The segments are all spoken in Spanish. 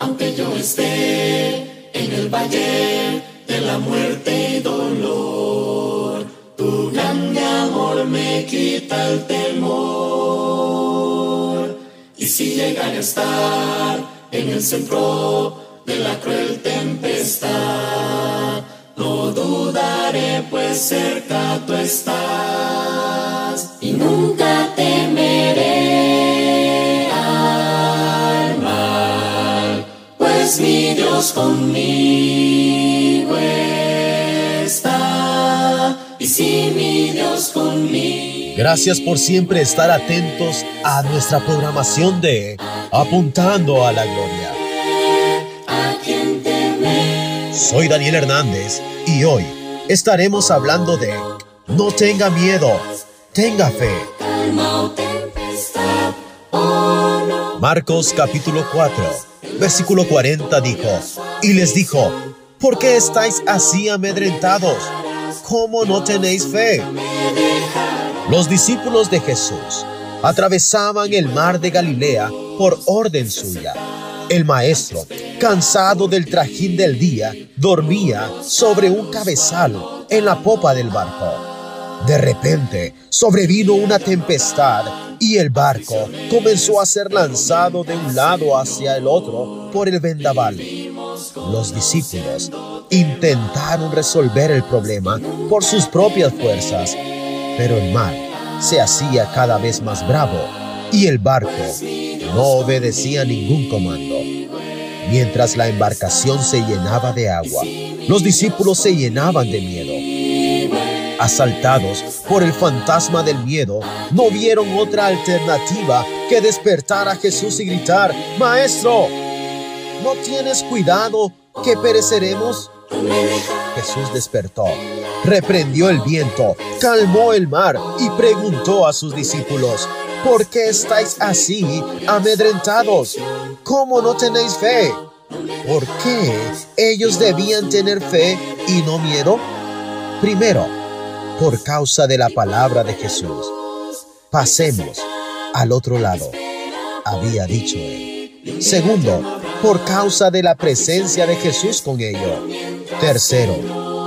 Aunque yo esté en el valle de la muerte y dolor, tu grande amor me quita el temor. Y si llegan a estar en el centro de la cruel tempestad, no dudaré pues cerca tú estás y mi Dios conmigo está y si mi Dios conmigo. Gracias por siempre estar atentos a nuestra programación de Apuntando a la Gloria. Soy Daniel Hernández y hoy estaremos hablando de No tenga miedo, tenga fe. oh. Marcos capítulo 4, versículo 40 dijo, y les dijo, ¿por qué estáis así amedrentados? ¿Cómo no tenéis fe? Los discípulos de Jesús atravesaban el mar de Galilea por orden suya. El maestro, cansado del trajín del día, dormía sobre un cabezal en la popa del barco. De repente sobrevino una tempestad y el barco comenzó a ser lanzado de un lado hacia el otro por el vendaval. Los discípulos intentaron resolver el problema por sus propias fuerzas, pero el mar se hacía cada vez más bravo y el barco no obedecía ningún comando. Mientras la embarcación se llenaba de agua, los discípulos se llenaban de miedo. Asaltados por el fantasma del miedo, no vieron otra alternativa que despertar a Jesús y gritar, Maestro, ¿no tienes cuidado que pereceremos? Jesús despertó, reprendió el viento, calmó el mar y preguntó a sus discípulos, ¿por qué estáis así amedrentados? ¿Cómo no tenéis fe? ¿Por qué ellos debían tener fe y no miedo? Primero, por causa de la palabra de Jesús. Pasemos al otro lado, había dicho él. Segundo, por causa de la presencia de Jesús con ellos. Tercero,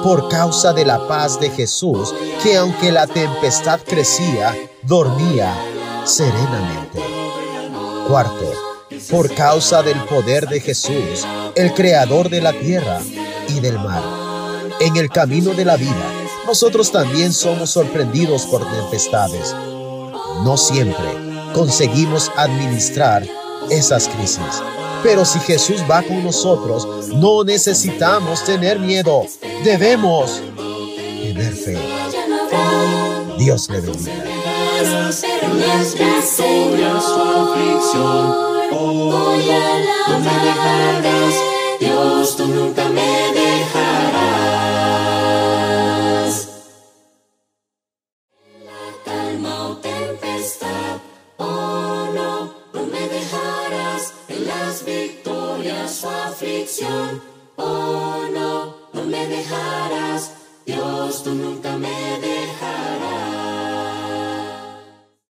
por causa de la paz de Jesús, que aunque la tempestad crecía, dormía serenamente. Cuarto, por causa del poder de Jesús, el creador de la tierra y del mar. En el camino de la vida, nosotros también somos sorprendidos por tempestades. No siempre conseguimos administrar esas crisis. Pero si Jesús va con nosotros, no necesitamos tener miedo. Debemos tener fe. Dios le bendiga. Pero las su aflicción, oh no, no me dejarás, Dios, tú nunca me